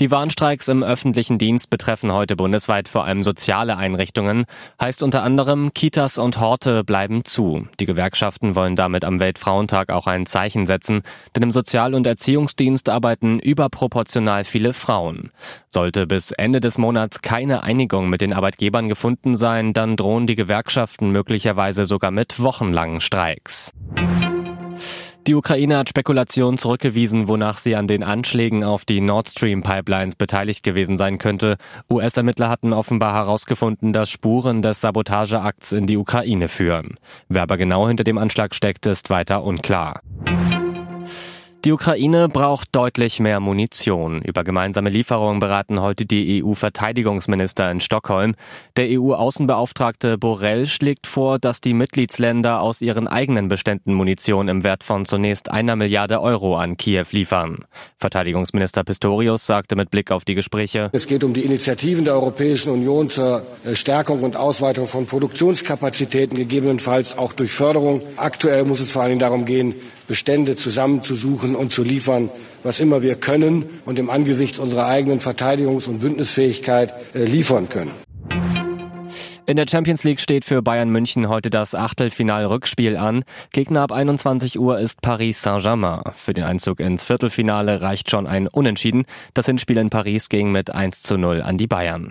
Die Warnstreiks im öffentlichen Dienst betreffen heute bundesweit vor allem soziale Einrichtungen. Heißt unter anderem, Kitas und Horte bleiben zu. Die Gewerkschaften wollen damit am Weltfrauentag auch ein Zeichen setzen, denn im Sozial- und Erziehungsdienst arbeiten überproportional viele Frauen. Sollte bis Ende des Monats keine Einigung mit den Arbeitgebern gefunden sein, dann drohen die Gewerkschaften möglicherweise sogar mit wochenlangen Streiks. Die Ukraine hat Spekulationen zurückgewiesen, wonach sie an den Anschlägen auf die Nord Stream Pipelines beteiligt gewesen sein könnte. US-Ermittler hatten offenbar herausgefunden, dass Spuren des Sabotageakts in die Ukraine führen. Wer aber genau hinter dem Anschlag steckt, ist weiter unklar. Die Ukraine braucht deutlich mehr Munition. Über gemeinsame Lieferungen beraten heute die EU-Verteidigungsminister in Stockholm. Der EU-Außenbeauftragte Borrell schlägt vor, dass die Mitgliedsländer aus ihren eigenen Beständen Munition im Wert von zunächst einer Milliarde Euro an Kiew liefern. Verteidigungsminister Pistorius sagte mit Blick auf die Gespräche, Es geht um die Initiativen der Europäischen Union zur Stärkung und Ausweitung von Produktionskapazitäten, gegebenenfalls auch durch Förderung. Aktuell muss es vor allem darum gehen, Bestände zusammenzusuchen und zu liefern, was immer wir können und im Angesicht unserer eigenen Verteidigungs- und Bündnisfähigkeit äh, liefern können. In der Champions League steht für Bayern München heute das Achtelfinal-Rückspiel an. Gegner ab 21 Uhr ist Paris Saint-Germain. Für den Einzug ins Viertelfinale reicht schon ein Unentschieden. Das Hinspiel in Paris ging mit 1 zu 0 an die Bayern.